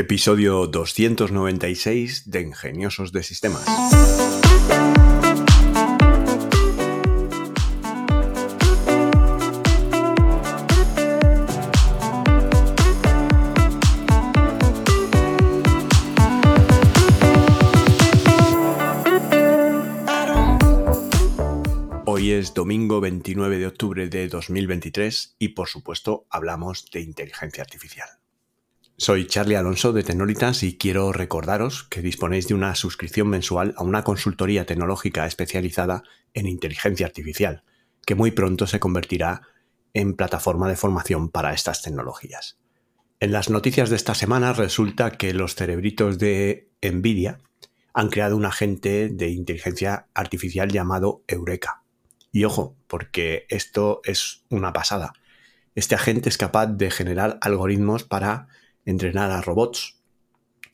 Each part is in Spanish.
Episodio 296 de Ingeniosos de Sistemas. Hoy es domingo 29 de octubre de 2023 y por supuesto hablamos de inteligencia artificial. Soy Charlie Alonso de Tecnolitas y quiero recordaros que disponéis de una suscripción mensual a una consultoría tecnológica especializada en inteligencia artificial, que muy pronto se convertirá en plataforma de formación para estas tecnologías. En las noticias de esta semana resulta que los cerebritos de Nvidia han creado un agente de inteligencia artificial llamado Eureka. Y ojo, porque esto es una pasada. Este agente es capaz de generar algoritmos para entrenar a robots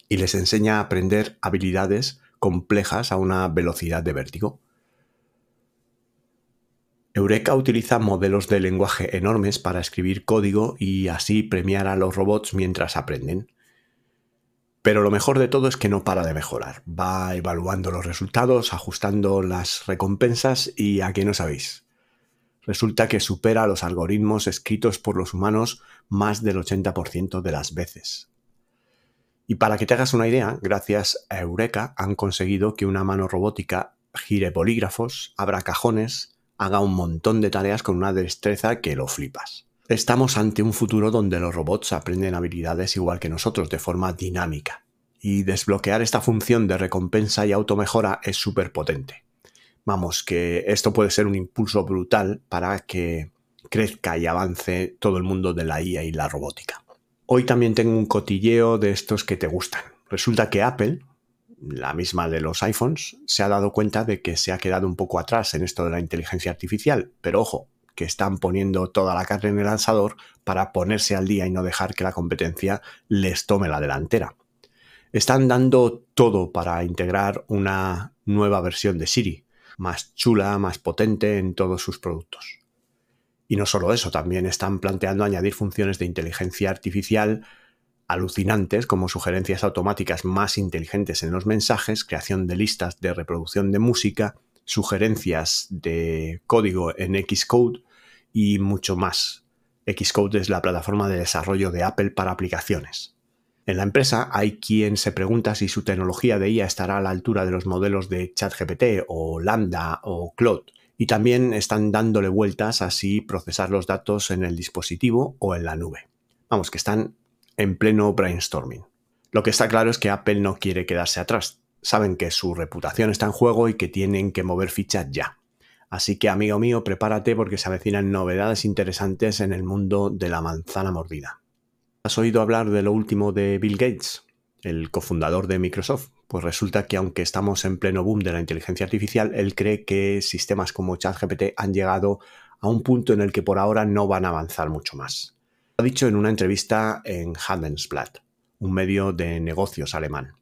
y les enseña a aprender habilidades complejas a una velocidad de vértigo. Eureka utiliza modelos de lenguaje enormes para escribir código y así premiar a los robots mientras aprenden. Pero lo mejor de todo es que no para de mejorar. Va evaluando los resultados, ajustando las recompensas y a qué no sabéis resulta que supera los algoritmos escritos por los humanos más del 80% de las veces. Y para que te hagas una idea, gracias a Eureka han conseguido que una mano robótica gire polígrafos, abra cajones, haga un montón de tareas con una destreza que lo flipas. Estamos ante un futuro donde los robots aprenden habilidades igual que nosotros de forma dinámica. Y desbloquear esta función de recompensa y automejora es súper potente. Vamos, que esto puede ser un impulso brutal para que crezca y avance todo el mundo de la IA y la robótica. Hoy también tengo un cotilleo de estos que te gustan. Resulta que Apple, la misma de los iPhones, se ha dado cuenta de que se ha quedado un poco atrás en esto de la inteligencia artificial, pero ojo, que están poniendo toda la carne en el lanzador para ponerse al día y no dejar que la competencia les tome la delantera. Están dando todo para integrar una nueva versión de Siri, más chula, más potente en todos sus productos. Y no solo eso, también están planteando añadir funciones de inteligencia artificial alucinantes como sugerencias automáticas más inteligentes en los mensajes, creación de listas de reproducción de música, sugerencias de código en Xcode y mucho más. Xcode es la plataforma de desarrollo de Apple para aplicaciones. En la empresa hay quien se pregunta si su tecnología de IA estará a la altura de los modelos de ChatGPT o Lambda o Claude. Y también están dándole vueltas a si procesar los datos en el dispositivo o en la nube. Vamos, que están en pleno brainstorming. Lo que está claro es que Apple no quiere quedarse atrás. Saben que su reputación está en juego y que tienen que mover fichas ya. Así que, amigo mío, prepárate porque se avecinan novedades interesantes en el mundo de la manzana mordida. ¿Has oído hablar de lo último de Bill Gates, el cofundador de Microsoft? Pues resulta que aunque estamos en pleno boom de la inteligencia artificial, él cree que sistemas como ChatGPT han llegado a un punto en el que por ahora no van a avanzar mucho más. Lo ha dicho en una entrevista en Handelsblatt, un medio de negocios alemán.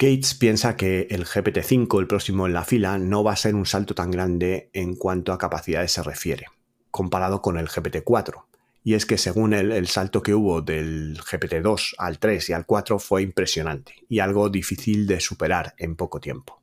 Gates piensa que el GPT-5, el próximo en la fila, no va a ser un salto tan grande en cuanto a capacidades se refiere, comparado con el GPT-4, y es que según él, el salto que hubo del GPT-2 al 3 y al 4 fue impresionante y algo difícil de superar en poco tiempo.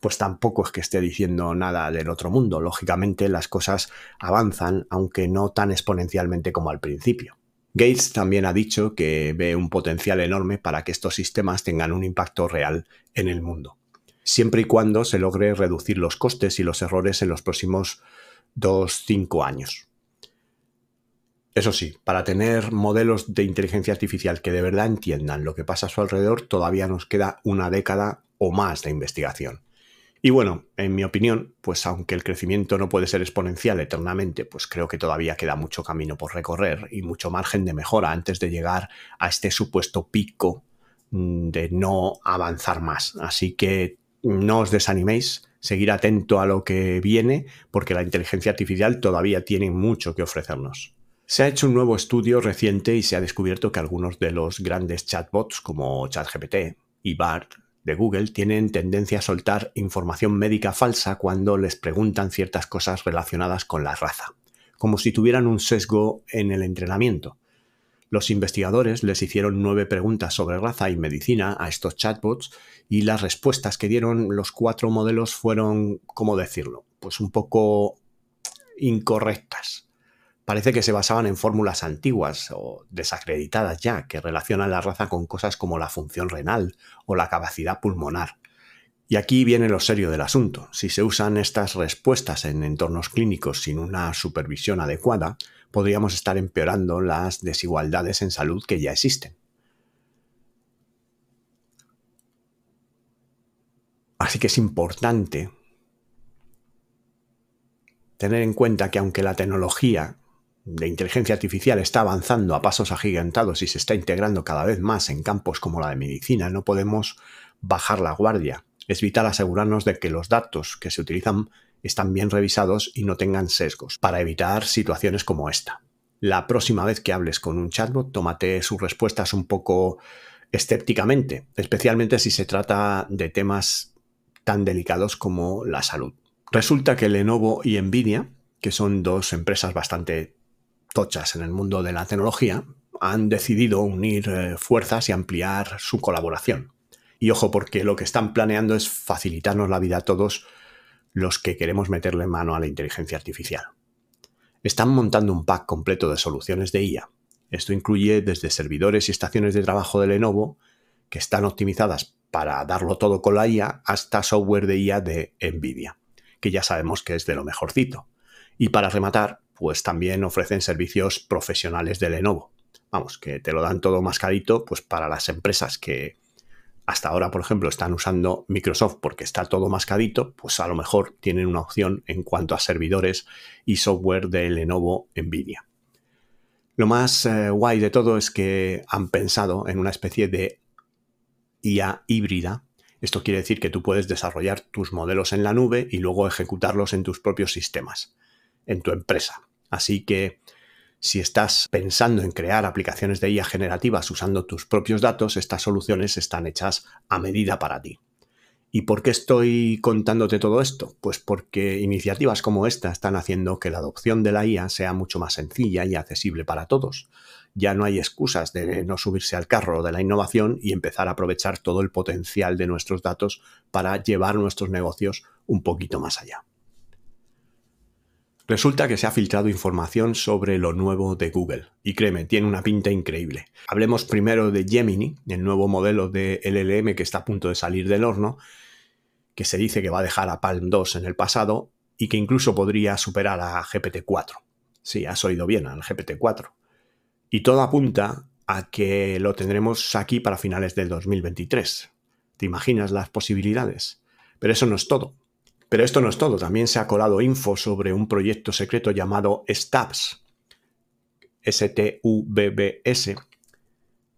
Pues tampoco es que esté diciendo nada del otro mundo, lógicamente las cosas avanzan, aunque no tan exponencialmente como al principio. Gates también ha dicho que ve un potencial enorme para que estos sistemas tengan un impacto real en el mundo, siempre y cuando se logre reducir los costes y los errores en los próximos 2-5 años. Eso sí, para tener modelos de inteligencia artificial que de verdad entiendan lo que pasa a su alrededor, todavía nos queda una década o más de investigación. Y bueno, en mi opinión, pues aunque el crecimiento no puede ser exponencial eternamente, pues creo que todavía queda mucho camino por recorrer y mucho margen de mejora antes de llegar a este supuesto pico mm, de no avanzar más. Así que no os desaniméis, seguir atento a lo que viene, porque la inteligencia artificial todavía tiene mucho que ofrecernos. Se ha hecho un nuevo estudio reciente y se ha descubierto que algunos de los grandes chatbots como ChatGPT y BART de Google tienen tendencia a soltar información médica falsa cuando les preguntan ciertas cosas relacionadas con la raza, como si tuvieran un sesgo en el entrenamiento. Los investigadores les hicieron nueve preguntas sobre raza y medicina a estos chatbots y las respuestas que dieron los cuatro modelos fueron, ¿cómo decirlo? Pues un poco incorrectas. Parece que se basaban en fórmulas antiguas o desacreditadas ya, que relacionan la raza con cosas como la función renal o la capacidad pulmonar. Y aquí viene lo serio del asunto. Si se usan estas respuestas en entornos clínicos sin una supervisión adecuada, podríamos estar empeorando las desigualdades en salud que ya existen. Así que es importante tener en cuenta que aunque la tecnología de inteligencia artificial está avanzando a pasos agigantados y se está integrando cada vez más en campos como la de medicina, no podemos bajar la guardia. Es vital asegurarnos de que los datos que se utilizan están bien revisados y no tengan sesgos, para evitar situaciones como esta. La próxima vez que hables con un chatbot, tómate sus respuestas un poco escépticamente, especialmente si se trata de temas tan delicados como la salud. Resulta que Lenovo y Nvidia, que son dos empresas bastante tochas en el mundo de la tecnología, han decidido unir eh, fuerzas y ampliar su colaboración. Y ojo, porque lo que están planeando es facilitarnos la vida a todos los que queremos meterle mano a la inteligencia artificial. Están montando un pack completo de soluciones de IA. Esto incluye desde servidores y estaciones de trabajo de Lenovo, que están optimizadas para darlo todo con la IA, hasta software de IA de Nvidia, que ya sabemos que es de lo mejorcito. Y para rematar, pues también ofrecen servicios profesionales de Lenovo. Vamos, que te lo dan todo más carito, pues para las empresas que hasta ahora, por ejemplo, están usando Microsoft porque está todo mascadito, pues a lo mejor tienen una opción en cuanto a servidores y software de Lenovo Nvidia. Lo más eh, guay de todo es que han pensado en una especie de IA híbrida. Esto quiere decir que tú puedes desarrollar tus modelos en la nube y luego ejecutarlos en tus propios sistemas, en tu empresa. Así que si estás pensando en crear aplicaciones de IA generativas usando tus propios datos, estas soluciones están hechas a medida para ti. ¿Y por qué estoy contándote todo esto? Pues porque iniciativas como esta están haciendo que la adopción de la IA sea mucho más sencilla y accesible para todos. Ya no hay excusas de no subirse al carro de la innovación y empezar a aprovechar todo el potencial de nuestros datos para llevar nuestros negocios un poquito más allá. Resulta que se ha filtrado información sobre lo nuevo de Google. Y créeme, tiene una pinta increíble. Hablemos primero de Gemini, el nuevo modelo de LLM que está a punto de salir del horno, que se dice que va a dejar a Palm 2 en el pasado y que incluso podría superar a GPT-4. Sí, has oído bien, al GPT-4. Y todo apunta a que lo tendremos aquí para finales del 2023. ¿Te imaginas las posibilidades? Pero eso no es todo. Pero esto no es todo, también se ha colado info sobre un proyecto secreto llamado STABS, S-T-U-B-B-S,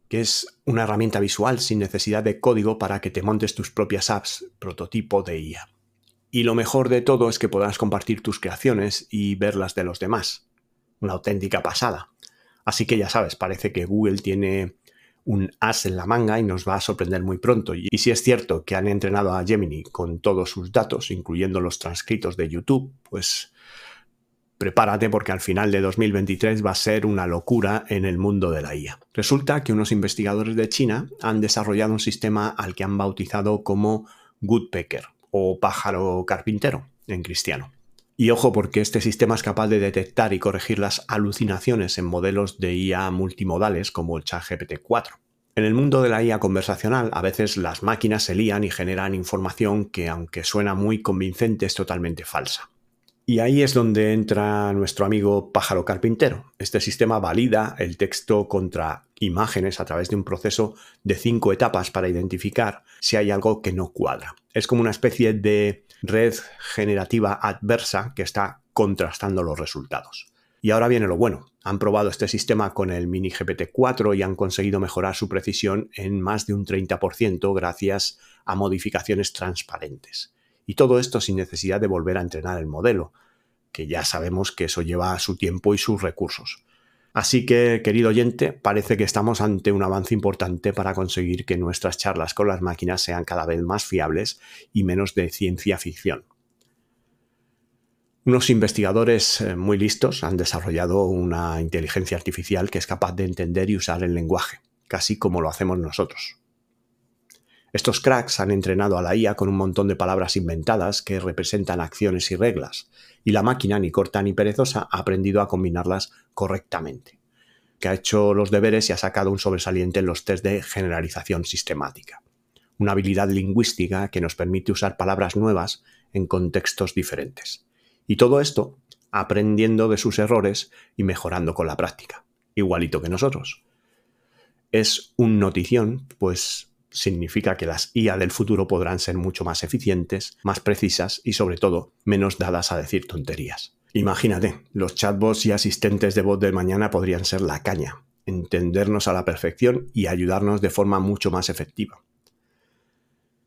que es una herramienta visual sin necesidad de código para que te montes tus propias apps, prototipo de IA. Y lo mejor de todo es que podrás compartir tus creaciones y verlas de los demás. Una auténtica pasada. Así que ya sabes, parece que Google tiene un as en la manga y nos va a sorprender muy pronto. Y si es cierto que han entrenado a Gemini con todos sus datos, incluyendo los transcritos de YouTube, pues prepárate porque al final de 2023 va a ser una locura en el mundo de la IA. Resulta que unos investigadores de China han desarrollado un sistema al que han bautizado como Woodpecker o pájaro carpintero en cristiano. Y ojo porque este sistema es capaz de detectar y corregir las alucinaciones en modelos de IA multimodales como el ChatGPT 4. En el mundo de la IA conversacional, a veces las máquinas se lían y generan información que, aunque suena muy convincente, es totalmente falsa. Y ahí es donde entra nuestro amigo pájaro carpintero. Este sistema valida el texto contra imágenes a través de un proceso de cinco etapas para identificar si hay algo que no cuadra. Es como una especie de red generativa adversa que está contrastando los resultados. Y ahora viene lo bueno. Han probado este sistema con el Mini GPT-4 y han conseguido mejorar su precisión en más de un 30% gracias a modificaciones transparentes. Y todo esto sin necesidad de volver a entrenar el modelo, que ya sabemos que eso lleva su tiempo y sus recursos. Así que, querido oyente, parece que estamos ante un avance importante para conseguir que nuestras charlas con las máquinas sean cada vez más fiables y menos de ciencia ficción. Unos investigadores eh, muy listos han desarrollado una inteligencia artificial que es capaz de entender y usar el lenguaje, casi como lo hacemos nosotros. Estos cracks han entrenado a la IA con un montón de palabras inventadas que representan acciones y reglas, y la máquina, ni corta ni perezosa, ha aprendido a combinarlas correctamente, que ha hecho los deberes y ha sacado un sobresaliente en los test de generalización sistemática, una habilidad lingüística que nos permite usar palabras nuevas en contextos diferentes. Y todo esto aprendiendo de sus errores y mejorando con la práctica, igualito que nosotros. Es un notición, pues significa que las IA del futuro podrán ser mucho más eficientes, más precisas y sobre todo menos dadas a decir tonterías. Imagínate, los chatbots y asistentes de voz del mañana podrían ser la caña, entendernos a la perfección y ayudarnos de forma mucho más efectiva.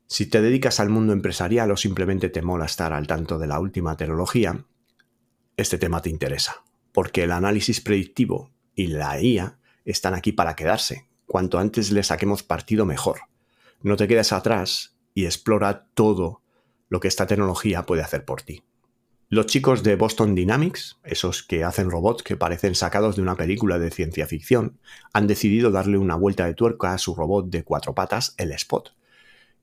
Si te dedicas al mundo empresarial o simplemente te mola estar al tanto de la última tecnología, este tema te interesa, porque el análisis predictivo y la IA están aquí para quedarse. Cuanto antes le saquemos partido mejor no te quedes atrás y explora todo lo que esta tecnología puede hacer por ti. Los chicos de Boston Dynamics, esos que hacen robots que parecen sacados de una película de ciencia ficción, han decidido darle una vuelta de tuerca a su robot de cuatro patas, el Spot.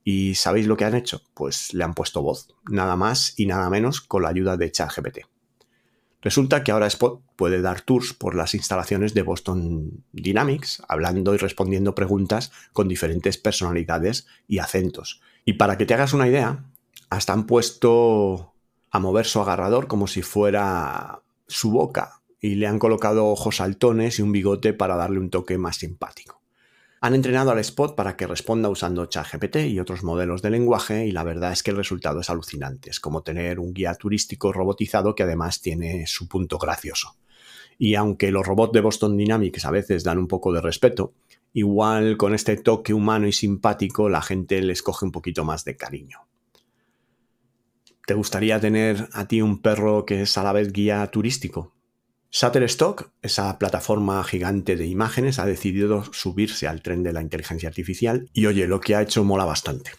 ¿Y sabéis lo que han hecho? Pues le han puesto voz, nada más y nada menos con la ayuda de ChatGPT. Resulta que ahora Spot puede dar tours por las instalaciones de Boston Dynamics, hablando y respondiendo preguntas con diferentes personalidades y acentos. Y para que te hagas una idea, hasta han puesto a mover su agarrador como si fuera su boca y le han colocado ojos saltones y un bigote para darle un toque más simpático. Han entrenado al Spot para que responda usando ChatGPT y otros modelos de lenguaje y la verdad es que el resultado es alucinante. Es como tener un guía turístico robotizado que además tiene su punto gracioso. Y aunque los robots de Boston Dynamics a veces dan un poco de respeto, igual con este toque humano y simpático la gente les coge un poquito más de cariño. ¿Te gustaría tener a ti un perro que es a la vez guía turístico? Shutterstock, esa plataforma gigante de imágenes, ha decidido subirse al tren de la inteligencia artificial y oye, lo que ha hecho mola bastante.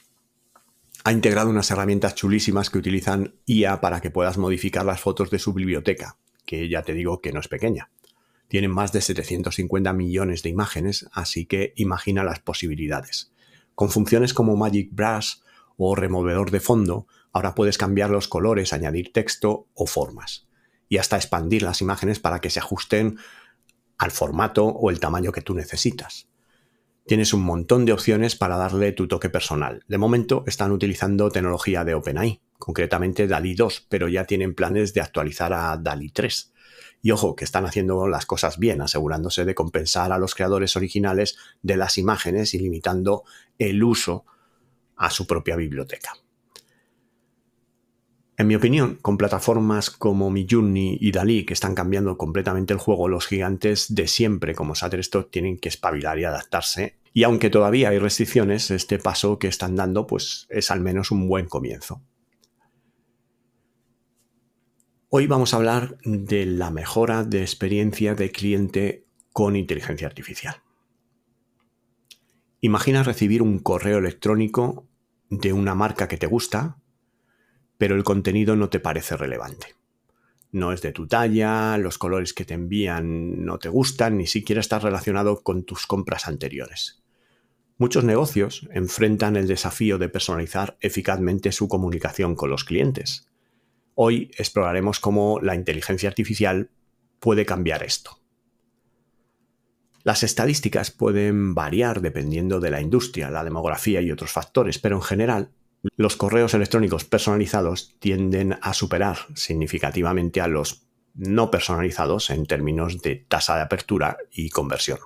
Ha integrado unas herramientas chulísimas que utilizan IA para que puedas modificar las fotos de su biblioteca, que ya te digo que no es pequeña. Tienen más de 750 millones de imágenes, así que imagina las posibilidades. Con funciones como Magic Brush o removedor de fondo, ahora puedes cambiar los colores, añadir texto o formas y hasta expandir las imágenes para que se ajusten al formato o el tamaño que tú necesitas. Tienes un montón de opciones para darle tu toque personal. De momento están utilizando tecnología de OpenAI, concretamente DALI 2, pero ya tienen planes de actualizar a DALI 3. Y ojo, que están haciendo las cosas bien, asegurándose de compensar a los creadores originales de las imágenes y limitando el uso a su propia biblioteca. En mi opinión, con plataformas como Midjourney y Dalí que están cambiando completamente el juego, los gigantes de siempre como Shutterstock tienen que espabilar y adaptarse. Y aunque todavía hay restricciones, este paso que están dando pues es al menos un buen comienzo. Hoy vamos a hablar de la mejora de experiencia de cliente con inteligencia artificial. Imagina recibir un correo electrónico de una marca que te gusta, pero el contenido no te parece relevante. No es de tu talla, los colores que te envían no te gustan, ni siquiera está relacionado con tus compras anteriores. Muchos negocios enfrentan el desafío de personalizar eficazmente su comunicación con los clientes. Hoy exploraremos cómo la inteligencia artificial puede cambiar esto. Las estadísticas pueden variar dependiendo de la industria, la demografía y otros factores, pero en general los correos electrónicos personalizados tienden a superar significativamente a los no personalizados en términos de tasa de apertura y conversión.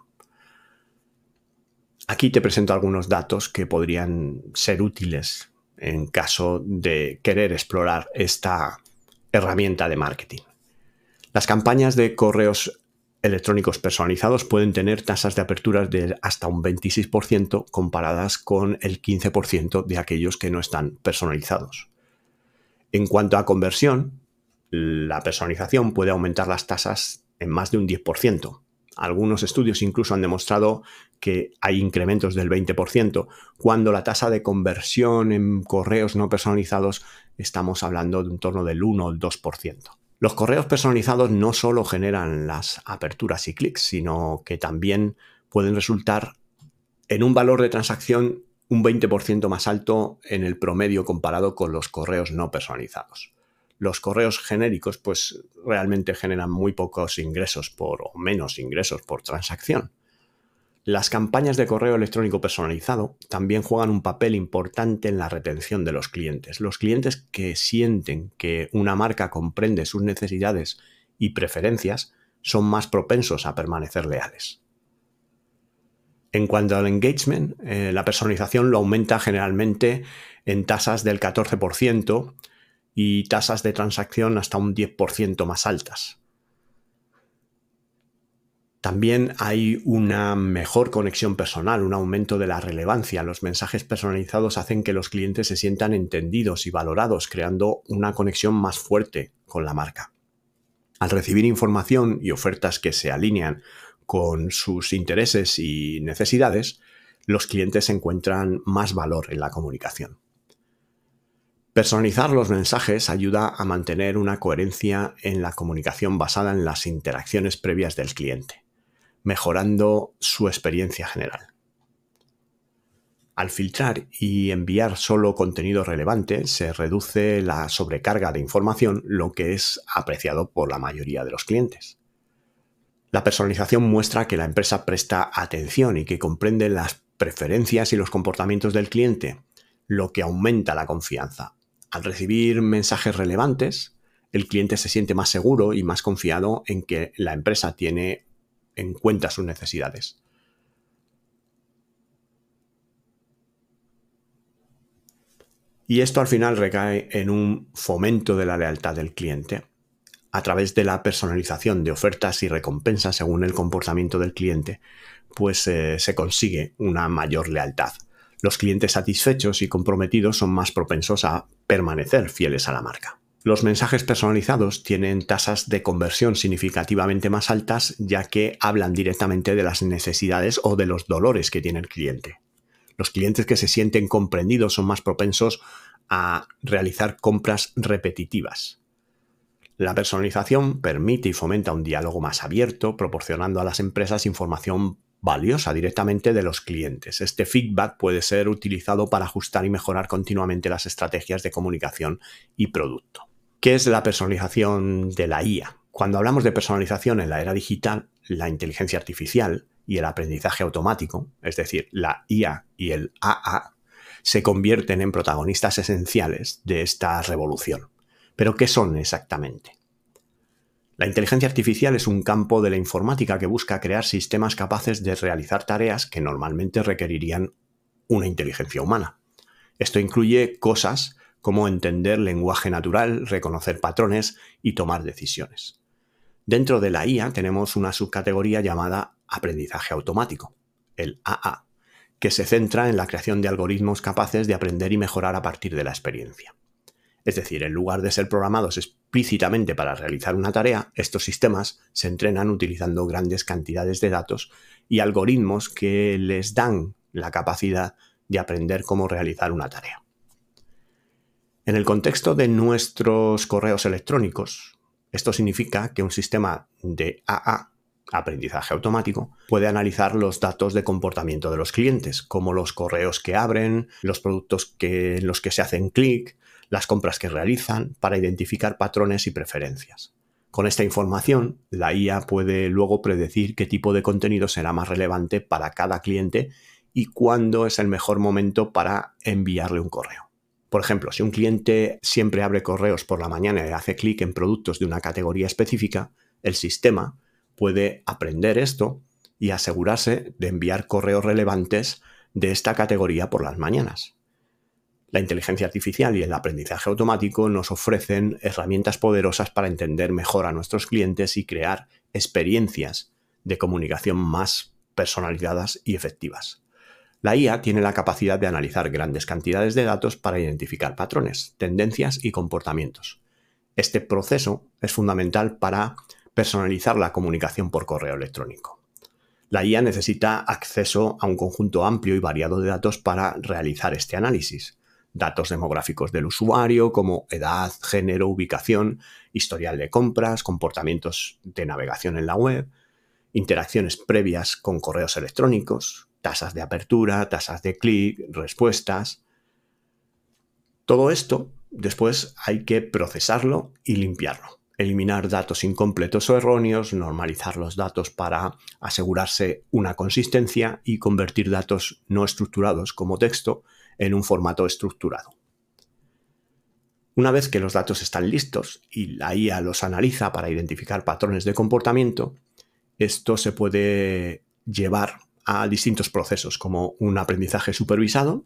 Aquí te presento algunos datos que podrían ser útiles en caso de querer explorar esta herramienta de marketing. Las campañas de correos electrónicos personalizados pueden tener tasas de apertura de hasta un 26% comparadas con el 15% de aquellos que no están personalizados. En cuanto a conversión, la personalización puede aumentar las tasas en más de un 10%. Algunos estudios incluso han demostrado que hay incrementos del 20%, cuando la tasa de conversión en correos no personalizados estamos hablando de un torno del 1 o el 2%. Los correos personalizados no solo generan las aperturas y clics, sino que también pueden resultar en un valor de transacción un 20% más alto en el promedio comparado con los correos no personalizados. Los correos genéricos pues realmente generan muy pocos ingresos por o menos ingresos por transacción. Las campañas de correo electrónico personalizado también juegan un papel importante en la retención de los clientes. Los clientes que sienten que una marca comprende sus necesidades y preferencias son más propensos a permanecer leales. En cuanto al engagement, eh, la personalización lo aumenta generalmente en tasas del 14% y tasas de transacción hasta un 10% más altas. También hay una mejor conexión personal, un aumento de la relevancia. Los mensajes personalizados hacen que los clientes se sientan entendidos y valorados, creando una conexión más fuerte con la marca. Al recibir información y ofertas que se alinean con sus intereses y necesidades, los clientes encuentran más valor en la comunicación. Personalizar los mensajes ayuda a mantener una coherencia en la comunicación basada en las interacciones previas del cliente mejorando su experiencia general. Al filtrar y enviar solo contenido relevante, se reduce la sobrecarga de información, lo que es apreciado por la mayoría de los clientes. La personalización muestra que la empresa presta atención y que comprende las preferencias y los comportamientos del cliente, lo que aumenta la confianza. Al recibir mensajes relevantes, el cliente se siente más seguro y más confiado en que la empresa tiene en cuenta sus necesidades. Y esto al final recae en un fomento de la lealtad del cliente a través de la personalización de ofertas y recompensas según el comportamiento del cliente, pues eh, se consigue una mayor lealtad. Los clientes satisfechos y comprometidos son más propensos a permanecer fieles a la marca. Los mensajes personalizados tienen tasas de conversión significativamente más altas ya que hablan directamente de las necesidades o de los dolores que tiene el cliente. Los clientes que se sienten comprendidos son más propensos a realizar compras repetitivas. La personalización permite y fomenta un diálogo más abierto, proporcionando a las empresas información valiosa directamente de los clientes. Este feedback puede ser utilizado para ajustar y mejorar continuamente las estrategias de comunicación y producto. ¿Qué es la personalización de la IA? Cuando hablamos de personalización en la era digital, la inteligencia artificial y el aprendizaje automático, es decir, la IA y el AA, se convierten en protagonistas esenciales de esta revolución. Pero, ¿qué son exactamente? La inteligencia artificial es un campo de la informática que busca crear sistemas capaces de realizar tareas que normalmente requerirían una inteligencia humana. Esto incluye cosas como entender lenguaje natural, reconocer patrones y tomar decisiones. Dentro de la IA tenemos una subcategoría llamada aprendizaje automático, el AA, que se centra en la creación de algoritmos capaces de aprender y mejorar a partir de la experiencia. Es decir, en lugar de ser programados explícitamente para realizar una tarea, estos sistemas se entrenan utilizando grandes cantidades de datos y algoritmos que les dan la capacidad de aprender cómo realizar una tarea. En el contexto de nuestros correos electrónicos, esto significa que un sistema de AA, aprendizaje automático, puede analizar los datos de comportamiento de los clientes, como los correos que abren, los productos en los que se hacen clic, las compras que realizan, para identificar patrones y preferencias. Con esta información, la IA puede luego predecir qué tipo de contenido será más relevante para cada cliente y cuándo es el mejor momento para enviarle un correo. Por ejemplo, si un cliente siempre abre correos por la mañana y hace clic en productos de una categoría específica, el sistema puede aprender esto y asegurarse de enviar correos relevantes de esta categoría por las mañanas. La inteligencia artificial y el aprendizaje automático nos ofrecen herramientas poderosas para entender mejor a nuestros clientes y crear experiencias de comunicación más personalizadas y efectivas. La IA tiene la capacidad de analizar grandes cantidades de datos para identificar patrones, tendencias y comportamientos. Este proceso es fundamental para personalizar la comunicación por correo electrónico. La IA necesita acceso a un conjunto amplio y variado de datos para realizar este análisis. datos demográficos del usuario como edad, género, ubicación, historial de compras, comportamientos de navegación en la web, interacciones previas con correos electrónicos, tasas de apertura, tasas de clic, respuestas. Todo esto después hay que procesarlo y limpiarlo. Eliminar datos incompletos o erróneos, normalizar los datos para asegurarse una consistencia y convertir datos no estructurados como texto en un formato estructurado. Una vez que los datos están listos y la IA los analiza para identificar patrones de comportamiento, esto se puede llevar a distintos procesos como un aprendizaje supervisado.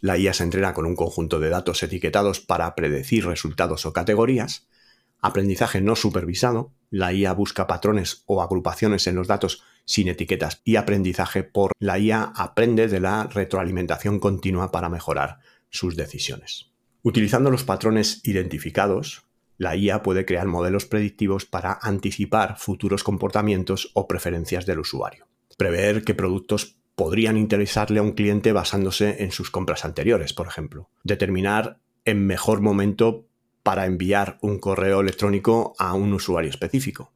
La IA se entrena con un conjunto de datos etiquetados para predecir resultados o categorías. Aprendizaje no supervisado. La IA busca patrones o agrupaciones en los datos sin etiquetas. Y aprendizaje por la IA aprende de la retroalimentación continua para mejorar sus decisiones. Utilizando los patrones identificados, la IA puede crear modelos predictivos para anticipar futuros comportamientos o preferencias del usuario. Prever qué productos podrían interesarle a un cliente basándose en sus compras anteriores, por ejemplo. Determinar el mejor momento para enviar un correo electrónico a un usuario específico.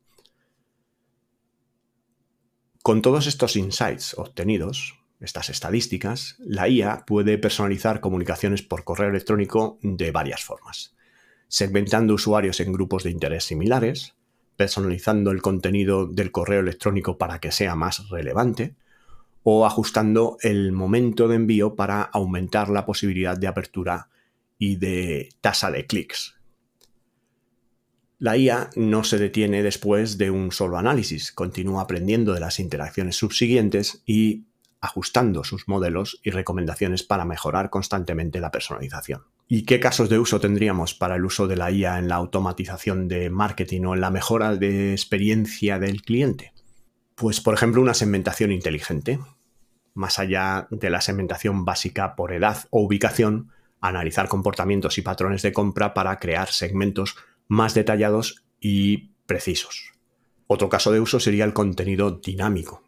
Con todos estos insights obtenidos, estas estadísticas, la IA puede personalizar comunicaciones por correo electrónico de varias formas segmentando usuarios en grupos de interés similares, personalizando el contenido del correo electrónico para que sea más relevante, o ajustando el momento de envío para aumentar la posibilidad de apertura y de tasa de clics. La IA no se detiene después de un solo análisis, continúa aprendiendo de las interacciones subsiguientes y ajustando sus modelos y recomendaciones para mejorar constantemente la personalización. ¿Y qué casos de uso tendríamos para el uso de la IA en la automatización de marketing o en la mejora de experiencia del cliente? Pues, por ejemplo, una segmentación inteligente. Más allá de la segmentación básica por edad o ubicación, analizar comportamientos y patrones de compra para crear segmentos más detallados y precisos. Otro caso de uso sería el contenido dinámico.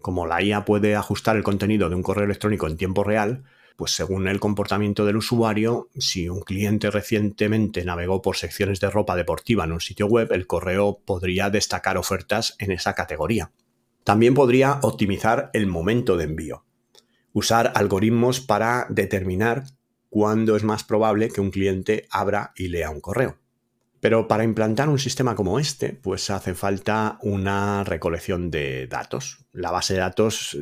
Como la IA puede ajustar el contenido de un correo electrónico en tiempo real, pues según el comportamiento del usuario, si un cliente recientemente navegó por secciones de ropa deportiva en un sitio web, el correo podría destacar ofertas en esa categoría. También podría optimizar el momento de envío, usar algoritmos para determinar cuándo es más probable que un cliente abra y lea un correo. Pero para implantar un sistema como este, pues hace falta una recolección de datos. La base de datos eh,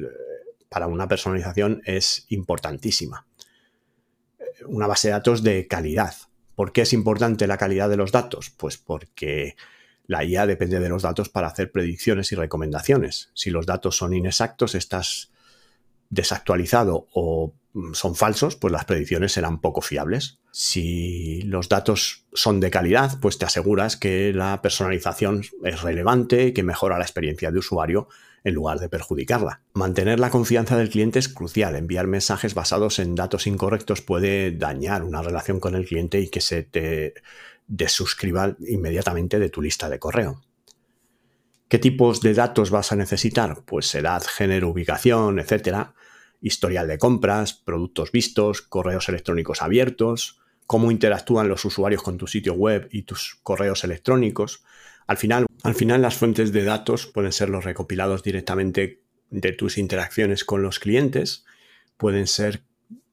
para una personalización es importantísima. Una base de datos de calidad. ¿Por qué es importante la calidad de los datos? Pues porque la IA depende de los datos para hacer predicciones y recomendaciones. Si los datos son inexactos, estás desactualizado o son falsos, pues las predicciones serán poco fiables. Si los datos son de calidad, pues te aseguras que la personalización es relevante que mejora la experiencia de usuario en lugar de perjudicarla. Mantener la confianza del cliente es crucial. Enviar mensajes basados en datos incorrectos puede dañar una relación con el cliente y que se te desuscriba inmediatamente de tu lista de correo. ¿Qué tipos de datos vas a necesitar? Pues edad, género, ubicación, etcétera, historial de compras, productos vistos, correos electrónicos abiertos, cómo interactúan los usuarios con tu sitio web y tus correos electrónicos, al final, al final las fuentes de datos pueden ser los recopilados directamente de tus interacciones con los clientes, pueden ser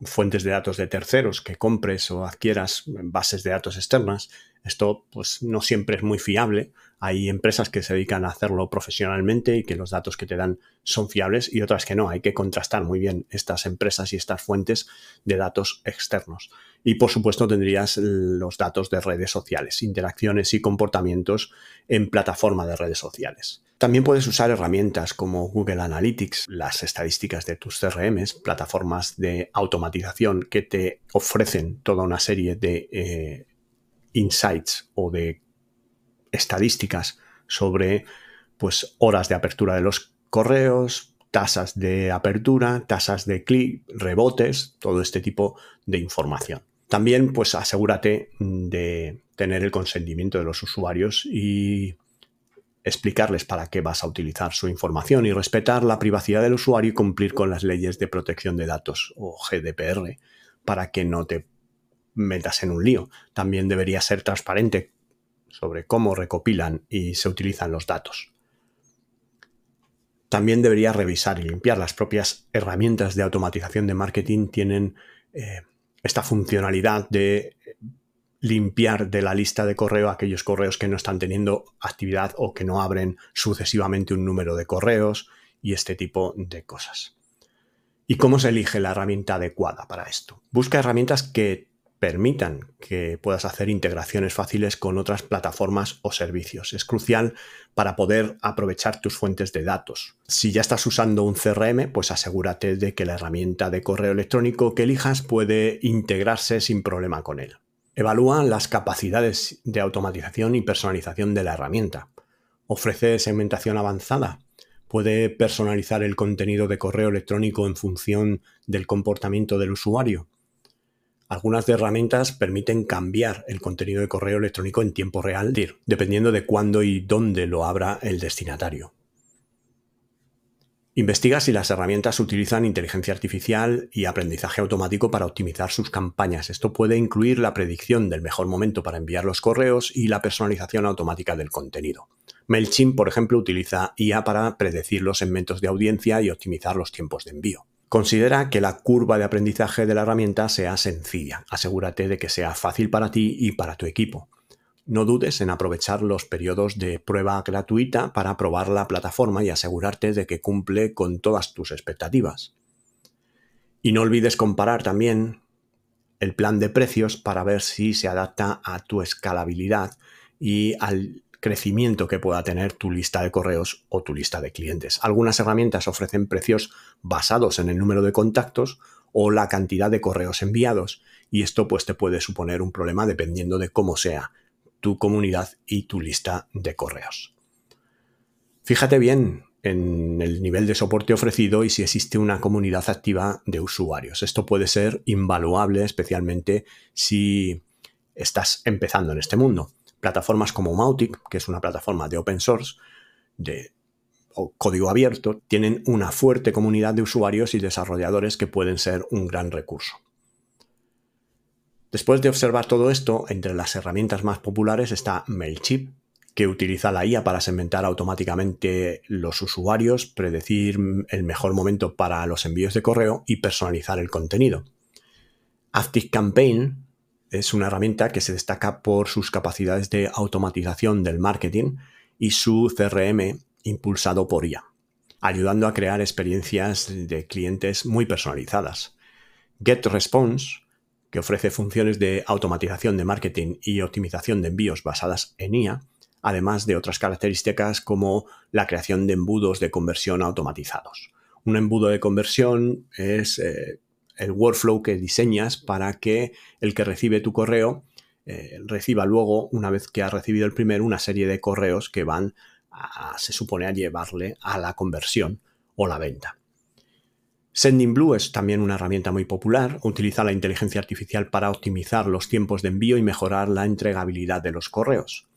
fuentes de datos de terceros que compres o adquieras bases de datos externas. Esto pues no siempre es muy fiable. Hay empresas que se dedican a hacerlo profesionalmente y que los datos que te dan son fiables y otras que no. Hay que contrastar muy bien estas empresas y estas fuentes de datos externos. Y por supuesto tendrías los datos de redes sociales, interacciones y comportamientos en plataforma de redes sociales. También puedes usar herramientas como Google Analytics, las estadísticas de tus CRMs, plataformas de automatización que te ofrecen toda una serie de eh, insights o de estadísticas sobre pues, horas de apertura de los correos, tasas de apertura, tasas de clic, rebotes, todo este tipo de información. También, pues asegúrate de tener el consentimiento de los usuarios y explicarles para qué vas a utilizar su información y respetar la privacidad del usuario y cumplir con las leyes de protección de datos o GDPR para que no te metas en un lío. También debería ser transparente sobre cómo recopilan y se utilizan los datos. También debería revisar y limpiar. Las propias herramientas de automatización de marketing tienen eh, esta funcionalidad de limpiar de la lista de correo aquellos correos que no están teniendo actividad o que no abren sucesivamente un número de correos y este tipo de cosas. ¿Y cómo se elige la herramienta adecuada para esto? Busca herramientas que permitan que puedas hacer integraciones fáciles con otras plataformas o servicios. Es crucial para poder aprovechar tus fuentes de datos. Si ya estás usando un CRM, pues asegúrate de que la herramienta de correo electrónico que elijas puede integrarse sin problema con él. Evalúa las capacidades de automatización y personalización de la herramienta. Ofrece segmentación avanzada. Puede personalizar el contenido de correo electrónico en función del comportamiento del usuario algunas de herramientas permiten cambiar el contenido de correo electrónico en tiempo real, dependiendo de cuándo y dónde lo abra el destinatario. Investiga si las herramientas utilizan inteligencia artificial y aprendizaje automático para optimizar sus campañas. Esto puede incluir la predicción del mejor momento para enviar los correos y la personalización automática del contenido. MailChimp, por ejemplo, utiliza IA para predecir los segmentos de audiencia y optimizar los tiempos de envío. Considera que la curva de aprendizaje de la herramienta sea sencilla. Asegúrate de que sea fácil para ti y para tu equipo. No dudes en aprovechar los periodos de prueba gratuita para probar la plataforma y asegurarte de que cumple con todas tus expectativas. Y no olvides comparar también el plan de precios para ver si se adapta a tu escalabilidad y al crecimiento que pueda tener tu lista de correos o tu lista de clientes. Algunas herramientas ofrecen precios basados en el número de contactos o la cantidad de correos enviados y esto pues te puede suponer un problema dependiendo de cómo sea tu comunidad y tu lista de correos. Fíjate bien en el nivel de soporte ofrecido y si existe una comunidad activa de usuarios. Esto puede ser invaluable, especialmente si estás empezando en este mundo. Plataformas como Mautic, que es una plataforma de open source, de código abierto, tienen una fuerte comunidad de usuarios y desarrolladores que pueden ser un gran recurso. Después de observar todo esto, entre las herramientas más populares está MailChimp, que utiliza la IA para segmentar automáticamente los usuarios, predecir el mejor momento para los envíos de correo y personalizar el contenido. ActiveCampaign es una herramienta que se destaca por sus capacidades de automatización del marketing y su CRM impulsado por IA, ayudando a crear experiencias de clientes muy personalizadas. GetResponse, que ofrece funciones de automatización de marketing y optimización de envíos basadas en IA, además de otras características como la creación de embudos de conversión automatizados. Un embudo de conversión es eh, el workflow que diseñas para que el que recibe tu correo eh, reciba luego, una vez que ha recibido el primero, una serie de correos que van, a, se supone, a llevarle a la conversión o la venta. Sendinblue es también una herramienta muy popular, utiliza la inteligencia artificial para optimizar los tiempos de envío y mejorar la entregabilidad de los correos.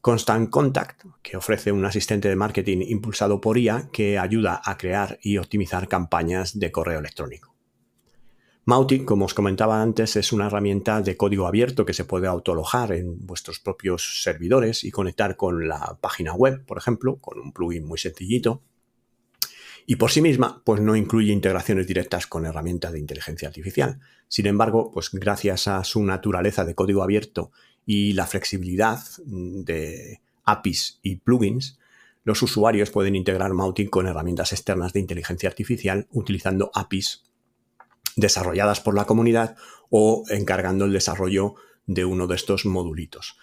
Constant Contact, que ofrece un asistente de marketing impulsado por IA que ayuda a crear y optimizar campañas de correo electrónico. Mautic, como os comentaba antes, es una herramienta de código abierto que se puede autolojar en vuestros propios servidores y conectar con la página web, por ejemplo, con un plugin muy sencillito. Y por sí misma, pues no incluye integraciones directas con herramientas de inteligencia artificial. Sin embargo, pues gracias a su naturaleza de código abierto y la flexibilidad de APIs y plugins, los usuarios pueden integrar Mautic con herramientas externas de inteligencia artificial utilizando APIs desarrolladas por la comunidad o encargando el desarrollo de uno de estos modulitos.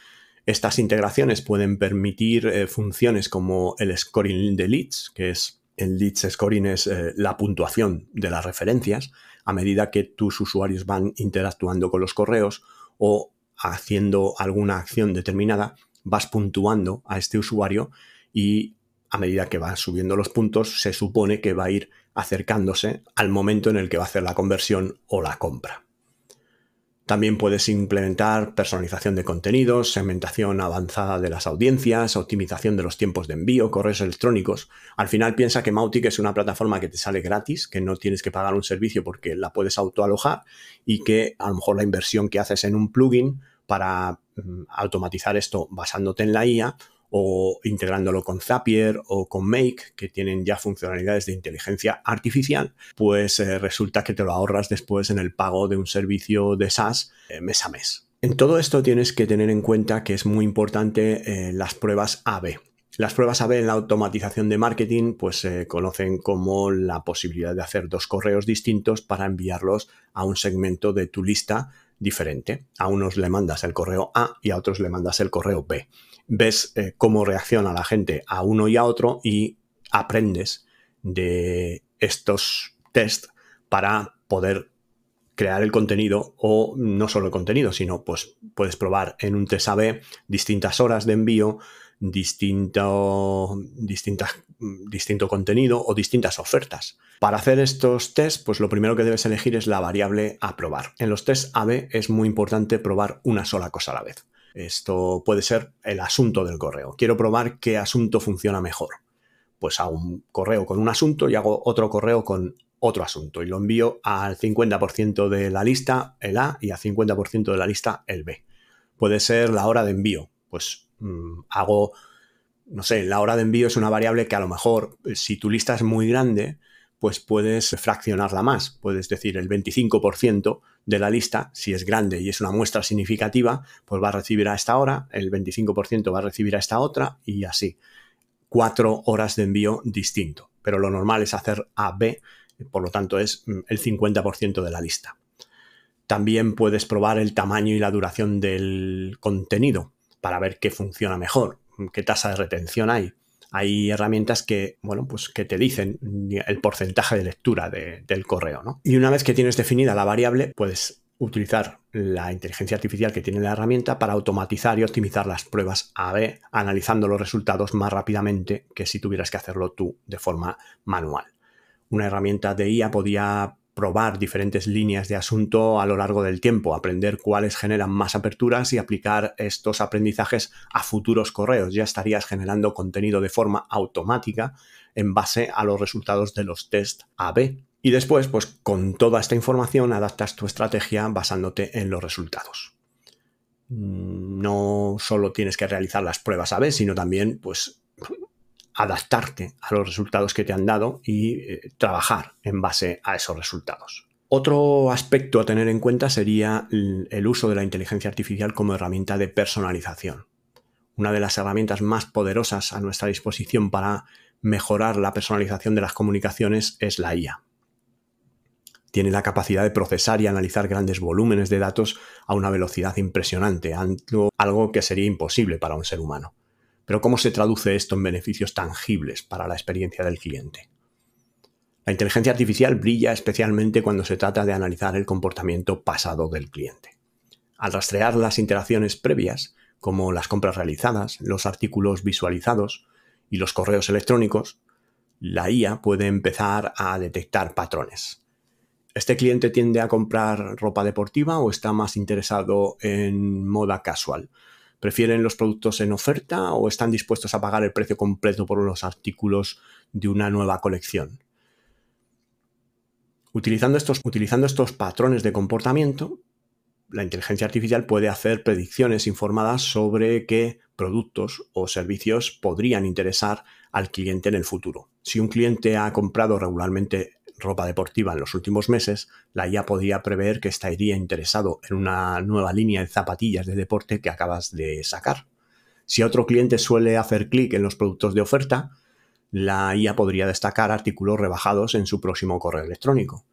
Estas integraciones pueden permitir eh, funciones como el scoring de leads, que es el leads scoring es eh, la puntuación de las referencias a medida que tus usuarios van interactuando con los correos o haciendo alguna acción determinada, vas puntuando a este usuario y a medida que va subiendo los puntos se supone que va a ir acercándose al momento en el que va a hacer la conversión o la compra. También puedes implementar personalización de contenidos, segmentación avanzada de las audiencias, optimización de los tiempos de envío, correos electrónicos. Al final piensa que Mautic es una plataforma que te sale gratis, que no tienes que pagar un servicio porque la puedes autoalojar y que a lo mejor la inversión que haces en un plugin para mm, automatizar esto basándote en la IA o integrándolo con Zapier o con Make, que tienen ya funcionalidades de inteligencia artificial, pues eh, resulta que te lo ahorras después en el pago de un servicio de SaaS eh, mes a mes. En todo esto tienes que tener en cuenta que es muy importante eh, las pruebas AB. Las pruebas AB en la automatización de marketing pues se conocen como la posibilidad de hacer dos correos distintos para enviarlos a un segmento de tu lista diferente. A unos le mandas el correo A y a otros le mandas el correo B ves eh, cómo reacciona la gente a uno y a otro y aprendes de estos test para poder crear el contenido o no solo el contenido, sino pues puedes probar en un test AB distintas horas de envío, distinto, distinto contenido o distintas ofertas. Para hacer estos tests, pues lo primero que debes elegir es la variable a probar. En los tests AB es muy importante probar una sola cosa a la vez. Esto puede ser el asunto del correo. Quiero probar qué asunto funciona mejor. Pues hago un correo con un asunto y hago otro correo con otro asunto y lo envío al 50% de la lista el A y al 50% de la lista el B. Puede ser la hora de envío. Pues mm, hago, no sé, la hora de envío es una variable que a lo mejor si tu lista es muy grande, pues puedes fraccionarla más. Puedes decir el 25% de la lista, si es grande y es una muestra significativa, pues va a recibir a esta hora, el 25% va a recibir a esta otra y así. Cuatro horas de envío distinto. Pero lo normal es hacer A, B, por lo tanto es mm, el 50% de la lista. También puedes probar el tamaño y la duración del contenido para ver qué funciona mejor, qué tasa de retención hay hay herramientas que, bueno, pues que te dicen el porcentaje de lectura del correo, ¿no? Y una vez que tienes definida la variable, puedes utilizar la inteligencia artificial que tiene la herramienta para automatizar y optimizar las pruebas A-B, analizando los resultados más rápidamente que si tuvieras que hacerlo tú de forma manual. Una herramienta de IA podía probar diferentes líneas de asunto a lo largo del tiempo, aprender cuáles generan más aperturas y aplicar estos aprendizajes a futuros correos. Ya estarías generando contenido de forma automática en base a los resultados de los test AB. Y después, pues con toda esta información adaptas tu estrategia basándote en los resultados. No solo tienes que realizar las pruebas AB, sino también pues adaptarte a los resultados que te han dado y eh, trabajar en base a esos resultados. Otro aspecto a tener en cuenta sería el uso de la inteligencia artificial como herramienta de personalización. Una de las herramientas más poderosas a nuestra disposición para mejorar la personalización de las comunicaciones es la IA. Tiene la capacidad de procesar y analizar grandes volúmenes de datos a una velocidad impresionante, algo que sería imposible para un ser humano. Pero ¿cómo se traduce esto en beneficios tangibles para la experiencia del cliente? La inteligencia artificial brilla especialmente cuando se trata de analizar el comportamiento pasado del cliente. Al rastrear las interacciones previas, como las compras realizadas, los artículos visualizados y los correos electrónicos, la IA puede empezar a detectar patrones. ¿Este cliente tiende a comprar ropa deportiva o está más interesado en moda casual? ¿Prefieren los productos en oferta o están dispuestos a pagar el precio completo por los artículos de una nueva colección? Utilizando estos, utilizando estos patrones de comportamiento, la inteligencia artificial puede hacer predicciones informadas sobre qué productos o servicios podrían interesar al cliente en el futuro. Si un cliente ha comprado regularmente ropa deportiva en los últimos meses, la IA podría prever que estaría interesado en una nueva línea de zapatillas de deporte que acabas de sacar. Si otro cliente suele hacer clic en los productos de oferta, la IA podría destacar artículos rebajados en su próximo correo electrónico.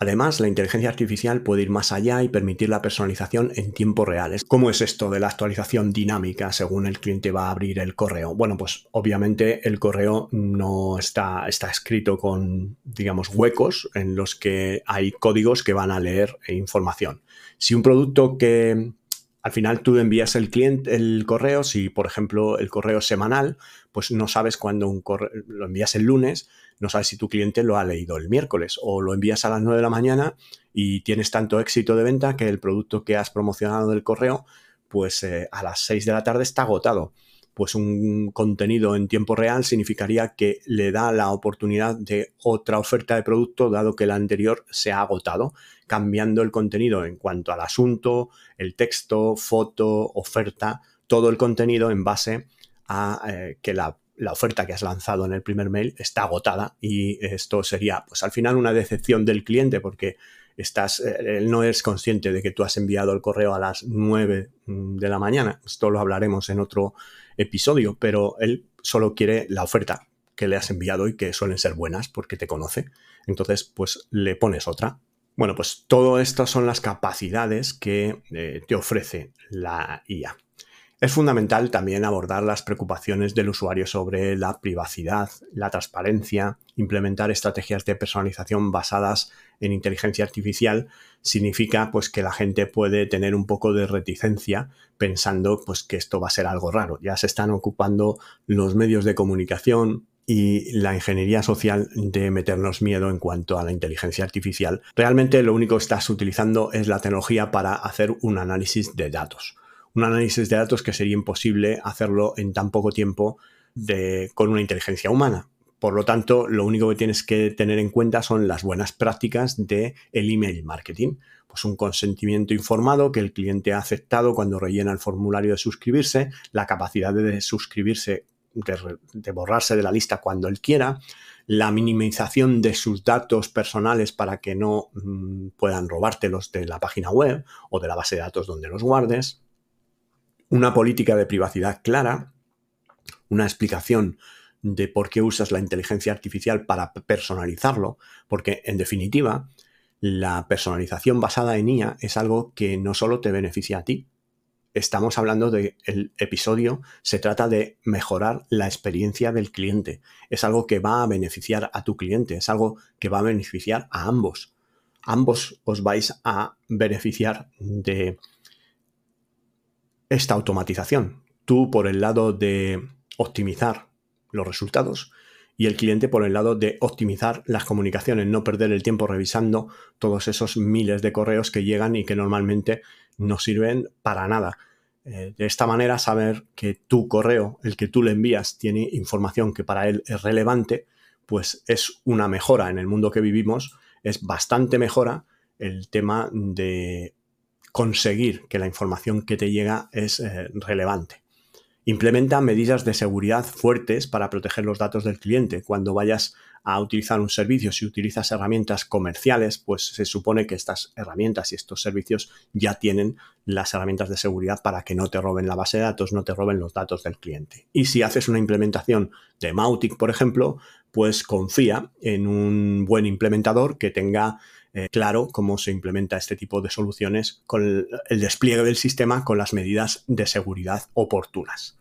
Además, la inteligencia artificial puede ir más allá y permitir la personalización en tiempo real. ¿Cómo es esto de la actualización dinámica según el cliente va a abrir el correo? Bueno, pues obviamente el correo no está, está escrito con, digamos, huecos en los que hay códigos que van a leer información. Si un producto que al final tú envías el cliente el correo, si por ejemplo el correo es semanal, pues no sabes cuándo un correo lo envías el lunes, no sabes si tu cliente lo ha leído el miércoles o lo envías a las 9 de la mañana y tienes tanto éxito de venta que el producto que has promocionado del correo, pues eh, a las 6 de la tarde está agotado. Pues un contenido en tiempo real significaría que le da la oportunidad de otra oferta de producto dado que la anterior se ha agotado, cambiando el contenido en cuanto al asunto, el texto, foto, oferta, todo el contenido en base a eh, que la, oferta que has lanzado en el primer mail está agotada y esto sería pues al final una decepción del cliente porque estás, eh, él no es consciente de que tú has enviado el correo a las 9 de la mañana. Esto lo hablaremos en otro episodio, pero él solo quiere la oferta que le has enviado y que suelen ser buenas porque te conoce. Entonces, pues le pones otra. Bueno, pues todo esto son las capacidades que eh, te ofrece la IA. Es fundamental también abordar las preocupaciones del usuario sobre la privacidad, la transparencia, implementar estrategias de personalización basadas en inteligencia artificial significa pues que la gente puede tener un poco de reticencia pensando pues que esto va a ser algo raro. Ya se están ocupando los medios de comunicación, y la ingeniería social de meternos miedo en cuanto a la inteligencia artificial. Realmente lo único que estás utilizando es la tecnología para hacer un análisis de datos un análisis de datos que sería imposible hacerlo en tan poco tiempo con una inteligencia humana. Por lo tanto, lo único que tienes que tener en cuenta son las buenas prácticas el email marketing. Pues un consentimiento informado que el cliente ha aceptado cuando rellena el formulario de suscribirse, la capacidad de suscribirse, de, borrarse de la lista cuando él quiera, la minimización de sus datos personales para que no mm, puedan robártelos de la página web o de la base de datos donde los guardes, una política de privacidad clara, una explicación de por qué usas la inteligencia artificial para personalizarlo, porque en definitiva, la personalización basada en IA es algo que no solo te beneficia a ti. Estamos hablando del episodio, se trata de mejorar la experiencia del cliente. Es algo que va a beneficiar a tu cliente, es algo que va a beneficiar a ambos. Ambos os vais a beneficiar de esta automatización. Tú por el lado de optimizar los resultados y el cliente por el lado de optimizar las comunicaciones, no perder el tiempo revisando todos esos miles de correos que llegan y que normalmente no sirven para nada. Eh, de esta manera, saber que tu correo, el que tú le envías, tiene información que para él es relevante, pues es una mejora en el mundo que vivimos, es bastante mejora el tema de conseguir que la información que te llega es eh, relevante. Implementa medidas de seguridad fuertes para proteger los datos del cliente. Cuando vayas a utilizar un servicio, si utilizas herramientas comerciales, pues se supone que estas herramientas y estos servicios ya tienen las herramientas de seguridad para que no te roben la base de datos, no te roben los datos del cliente. Y si haces una implementación de Mautic, por ejemplo, pues confía en un buen implementador que tenga eh, claro cómo se implementa este tipo de soluciones con el, despliegue del sistema con las medidas de seguridad oportunas.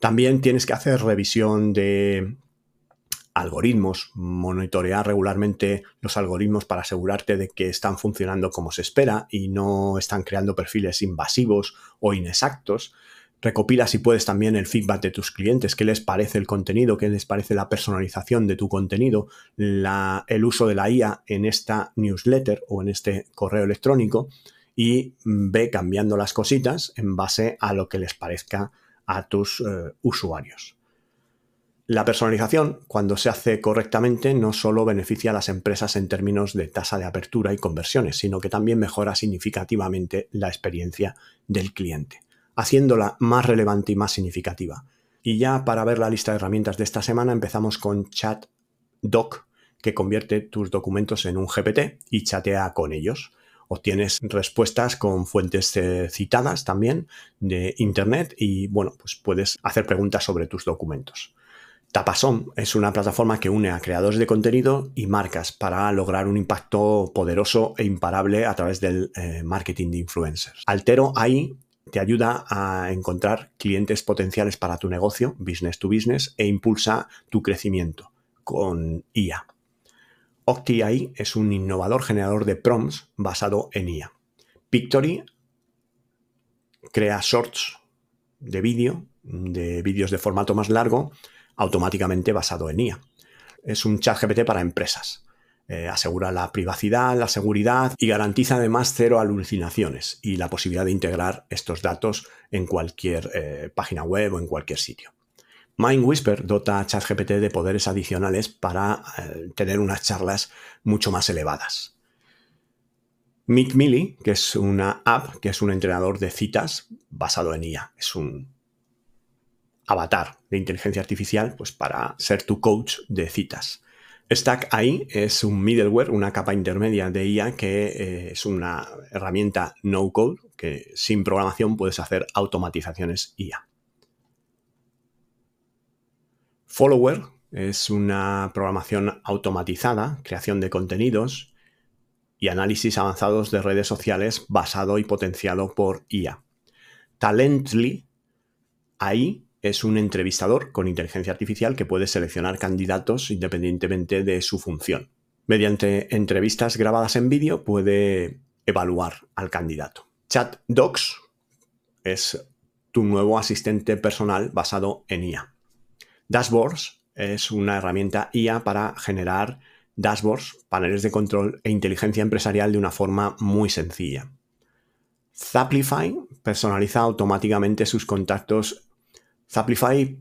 También tienes que hacer revisión de algoritmos, monitorear regularmente los algoritmos para asegurarte de que están funcionando como se espera y no están creando perfiles invasivos o inexactos. Recopila si puedes también el feedback de tus clientes, qué les parece el contenido, qué les parece la personalización de tu contenido, el uso de la IA en esta newsletter o en este correo electrónico y ve cambiando las cositas en base a lo que les parezca a tus eh, usuarios. La personalización, cuando se hace correctamente, no solo beneficia a las empresas en términos de tasa de apertura y conversiones, sino que también mejora significativamente la experiencia del cliente haciéndola más relevante y más significativa. Y ya para ver la lista de herramientas de esta semana empezamos con ChatDoc, que convierte tus documentos en un GPT y chatea con ellos. Obtienes respuestas con fuentes eh, citadas también de Internet y bueno, pues puedes hacer preguntas sobre tus documentos. Tapason es una plataforma que une a creadores de contenido y marcas para lograr un impacto poderoso e imparable a través del eh, marketing de influencers. Altero AI te ayuda a encontrar clientes potenciales para tu negocio, business to business, e impulsa tu crecimiento con IA. OctiAI es un innovador generador de prompts basado en IA. Pictory crea shorts de vídeo, de vídeos de formato más largo, automáticamente basado en IA. Es un chat GPT para empresas. Eh, asegura la privacidad, la seguridad y garantiza además cero alucinaciones y la posibilidad de integrar estos datos en cualquier eh, página web o en cualquier sitio. MindWhisper dota a ChatGPT de poderes adicionales para eh, tener unas charlas mucho más elevadas. Meet Millie, que es una app, que es un entrenador de citas basado en IA. Es un avatar de inteligencia artificial pues, para ser tu coach de citas. Stack AI es un middleware, una capa intermedia de IA que eh, es una herramienta no code que sin programación puedes hacer automatizaciones IA. Follower es una programación automatizada, creación de contenidos y análisis avanzados de redes sociales basado y potenciado por IA. Talently AI es un entrevistador con inteligencia artificial que puede seleccionar candidatos independientemente de su función. Mediante entrevistas grabadas en vídeo puede evaluar al candidato. ChatDocs es tu nuevo asistente personal basado en IA. Dashboards es una herramienta IA para generar dashboards, paneles de control e inteligencia empresarial de una forma muy sencilla. Zaplify personaliza automáticamente sus contactos Zaplify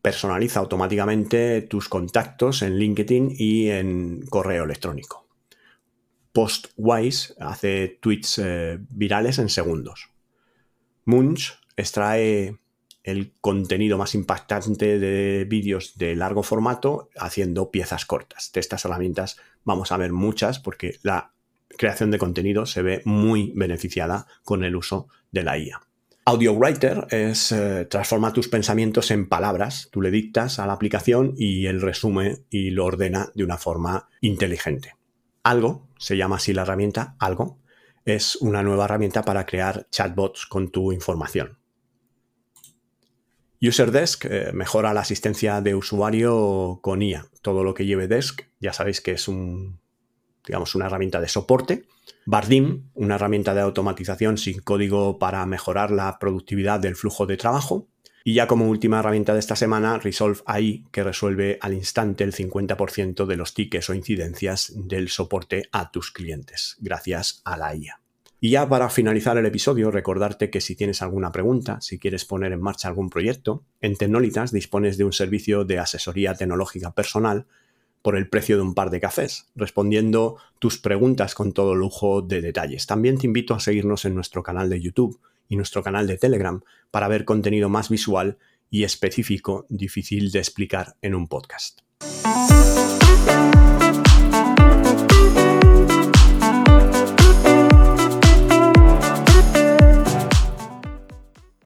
personaliza automáticamente tus contactos en LinkedIn y en correo electrónico. Postwise hace tweets eh, virales en segundos. Munch extrae el contenido más impactante de vídeos de largo formato haciendo piezas cortas. De estas herramientas vamos a ver muchas porque la creación de contenido se ve muy beneficiada con el uso de la IA. Audio Writer es eh, transforma tus pensamientos en palabras. Tú le dictas a la aplicación y él resume y lo ordena de una forma inteligente. Algo, se llama así la herramienta, Algo, es una nueva herramienta para crear chatbots con tu información. UserDesk eh, mejora la asistencia de usuario con IA. Todo lo que lleve Desk, ya sabéis que es un, digamos, una herramienta de soporte Bardim, una herramienta de automatización sin código para mejorar la productividad del flujo de trabajo. Y ya como última herramienta de esta semana, Resolve AI, que resuelve al instante el 50% de los tickets o incidencias del soporte a tus clientes, gracias a la IA. Y ya para finalizar el episodio, recordarte que si tienes alguna pregunta, si quieres poner en marcha algún proyecto, en Tecnolitas dispones de un servicio de asesoría tecnológica personal por el precio de un par de cafés, respondiendo tus preguntas con todo lujo de detalles. También te invito a seguirnos en nuestro canal de YouTube y nuestro canal de Telegram para ver contenido más visual y específico, difícil de explicar en un podcast.